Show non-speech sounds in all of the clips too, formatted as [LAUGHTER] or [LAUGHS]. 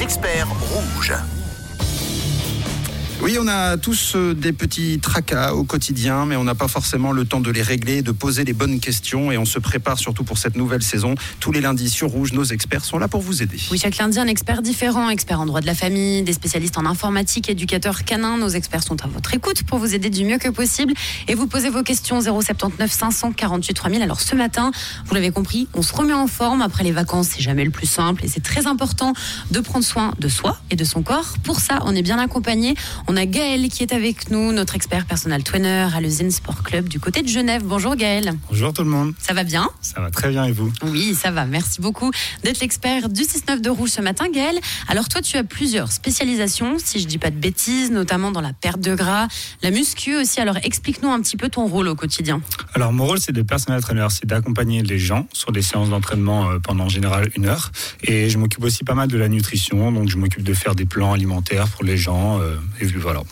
Experts rouges. Oui, on a tous euh, des petits tracas au quotidien, mais on n'a pas forcément le temps de les régler, de poser les bonnes questions et on se prépare surtout pour cette nouvelle saison. Tous les lundis sur Rouge, nos experts sont là pour vous aider. Oui, chaque lundi, un expert différent, expert en droit de la famille, des spécialistes en informatique, éducateurs canins. Nos experts sont à votre écoute pour vous aider du mieux que possible et vous posez vos questions 079 548 3000. Alors ce matin, vous l'avez compris, on se remet en forme après les vacances, c'est jamais le plus simple et c'est très important de prendre soin de soi et de son corps. Pour ça, on est bien accompagné. A Gaël qui est avec nous, notre expert personnel trainer à l'usine Sport Club du côté de Genève. Bonjour Gaël. Bonjour tout le monde. Ça va bien? Ça va très bien et vous? Oui, ça va. Merci beaucoup d'être l'expert du 6-9 de rouge ce matin, Gaël. Alors toi, tu as plusieurs spécialisations, si je dis pas de bêtises, notamment dans la perte de gras, la muscu aussi. Alors explique-nous un petit peu ton rôle au quotidien. Alors mon rôle, c'est de personnel trainer, c'est d'accompagner les gens sur des séances d'entraînement euh, pendant en général une heure. Et je m'occupe aussi pas mal de la nutrition, donc je m'occupe de faire des plans alimentaires pour les gens. euh, et voilà.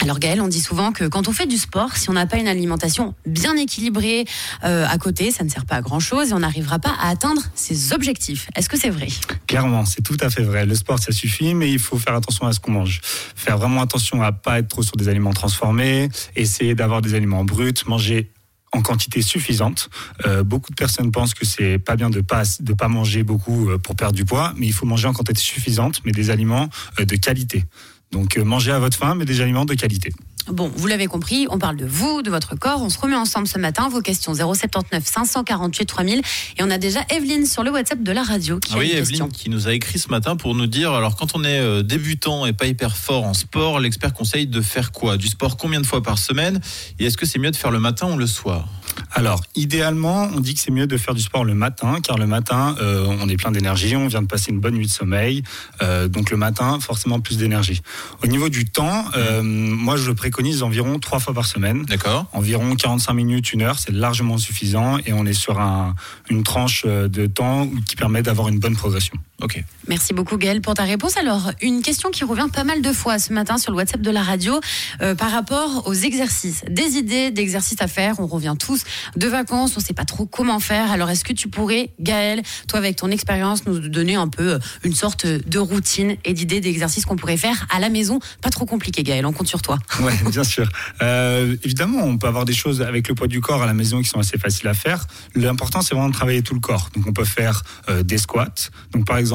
Alors Gaël, on dit souvent que quand on fait du sport, si on n'a pas une alimentation bien équilibrée euh, à côté, ça ne sert pas à grand-chose et on n'arrivera pas à atteindre ses objectifs. Est-ce que c'est vrai? Clairement, c'est tout à fait vrai. Le sport, ça suffit, mais il faut faire attention à ce qu'on mange. Faire vraiment attention à pas être trop sur des aliments transformés, essayer d'avoir des aliments bruts, manger en quantité suffisante. Euh, beaucoup de personnes pensent que c'est pas bien de pas de pas manger beaucoup euh, pour perdre du poids, mais il faut manger en quantité suffisante, mais des aliments de qualité. Donc euh, mangez à votre faim, mais des aliments de qualité. Bon, vous l'avez compris, on parle de vous, de votre corps. On se remet ensemble ce matin. Vos questions 079 548 3000. Et on a déjà Evelyne sur le WhatsApp de la radio qui Ah a oui, une Evelyne question. qui nous a écrit ce matin pour nous dire alors quand on est euh, débutant et pas hyper fort en sport, l'expert conseille de faire quoi? Du sport combien de fois par semaine? Et est-ce que c'est mieux de faire le matin ou le soir? Alors, idéalement, on dit que c'est mieux de faire du sport le matin, car le matin, euh, on est plein d'énergie, on vient de passer une bonne nuit de sommeil, euh, donc le matin, forcément plus d'énergie. Au niveau du temps, euh, moi, je préconise environ trois fois par semaine. D'accord Environ 45 minutes, une heure, c'est largement suffisant et on est sur un, une tranche de temps qui permet d'avoir une bonne progression. Ok. Merci beaucoup Gaël pour ta réponse. Alors, une question qui revient pas mal de fois ce matin sur le WhatsApp de la radio euh, par rapport aux exercices. Des idées d'exercices à faire. On revient tous de vacances, on sait pas trop comment faire. Alors, est-ce que tu pourrais, Gaël, toi avec ton expérience, nous donner un peu euh, une sorte de routine et d'idées d'exercices qu'on pourrait faire à la maison? Pas trop compliqué Gaël, on compte sur toi. [LAUGHS] Ouais, bien sûr. Euh, évidemment, on peut avoir des choses avec le poids du corps à la maison qui sont assez faciles à faire. L'important, c'est vraiment de travailler tout le corps. Donc, on peut faire euh, des squats. Donc, par exemple,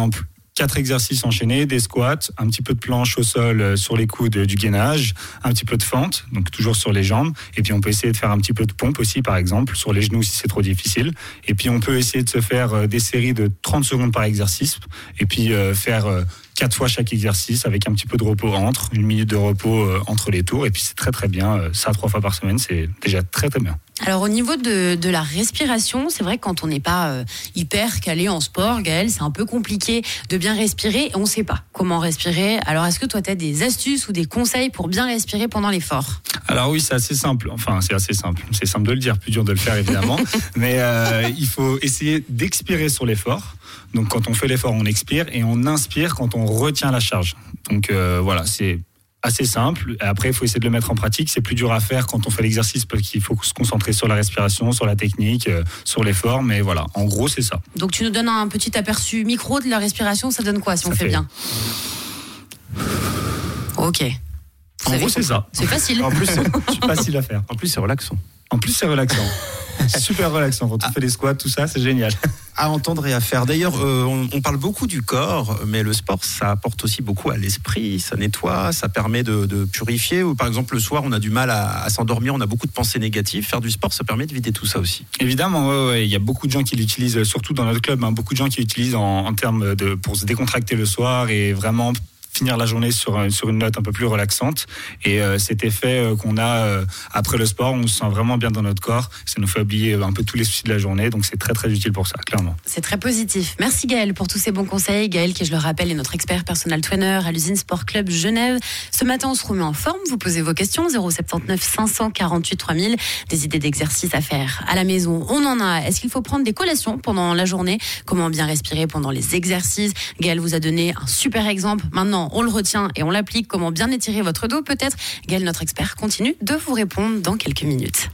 quatre exercices enchaînés, des squats, un petit peu de planche au sol euh, sur les coudes euh, du gainage, un petit peu de fente, donc toujours sur les jambes. Et puis, on peut essayer de faire un petit peu de pompe aussi, par exemple, sur les genoux si c'est trop difficile. Et puis, on peut essayer de se faire euh, des séries de 30 secondes par exercice. Et puis, faire quatre fois chaque exercice avec un petit peu de repos entre, une minute de repos entre les tours. Et puis c'est très très bien. Ça trois fois par semaine, c'est déjà très très bien. Alors au niveau de, de la respiration, c'est vrai que quand on n'est pas euh, hyper calé en sport, Gaël, c'est un peu compliqué de bien respirer et on ne sait pas comment respirer. Alors est-ce que toi tu as des astuces ou des conseils pour bien respirer pendant l'effort? Alors oui, c'est assez simple. Enfin, c'est assez simple. C'est simple de le dire, plus dur de le faire évidemment. [LAUGHS] Mais euh, il faut essayer d'expirer sur l'effort. Donc quand on fait l'effort, on expire et on inspire quand on retient la charge. Donc euh, voilà, c'est assez simple. Et après, il faut essayer de le mettre en pratique. C'est plus dur à faire quand on fait l'exercice parce qu'il faut se concentrer sur la respiration, sur la technique, euh, sur l'effort. Mais voilà, en gros, c'est ça. Donc tu nous donnes un petit aperçu micro de la respiration, ça donne quoi si on fait fait- bien Ok. Vous En gros, c'est ça. C'est facile. En plus, c'est [LAUGHS] facile à faire. En plus, c'est relaxant. En plus, c'est relaxant. [LAUGHS] Super relaxant. Quand on fait des squats, tout ça, c'est génial. [LAUGHS] À entendre et à faire. D'ailleurs, euh, on, on parle beaucoup du corps, mais le sport, ça apporte aussi beaucoup à l'esprit. Ça nettoie, ça permet de, de purifier. Ou par exemple, le soir, on a du mal à, à s'endormir, on a beaucoup de pensées négatives. Faire du sport, ça permet de vider tout ça aussi. Évidemment, ouais, ouais. il y a beaucoup de gens qui l'utilisent, surtout dans notre club, hein, beaucoup de gens qui l'utilisent en, en termes de pour se décontracter le soir et vraiment finir la journée sur, sur une note un peu plus relaxante. Et euh, cet effet euh, qu'on a euh, après le sport, on se sent vraiment bien dans notre corps. Ça nous fait oublier un peu tous les soucis de la journée, donc c'est très très utile pour ça, clairement. C'est très positif. Merci Gaël pour tous ces bons conseils. Gaël, qui je le rappelle, est notre expert personal trainer à l'usine Sport Club Genève. Ce matin, on se remet en forme. Vous posez vos questions 079 548 3000. Des idées d'exercices à faire à la maison. On en a. Est-ce qu'il faut prendre des collations pendant la journée? Comment bien respirer pendant les exercices? Gaël vous a donné un super exemple. Maintenant, on le retient et on l'applique. Comment bien étirer votre dos peut-être Gaël, notre expert, continue de vous répondre dans quelques minutes.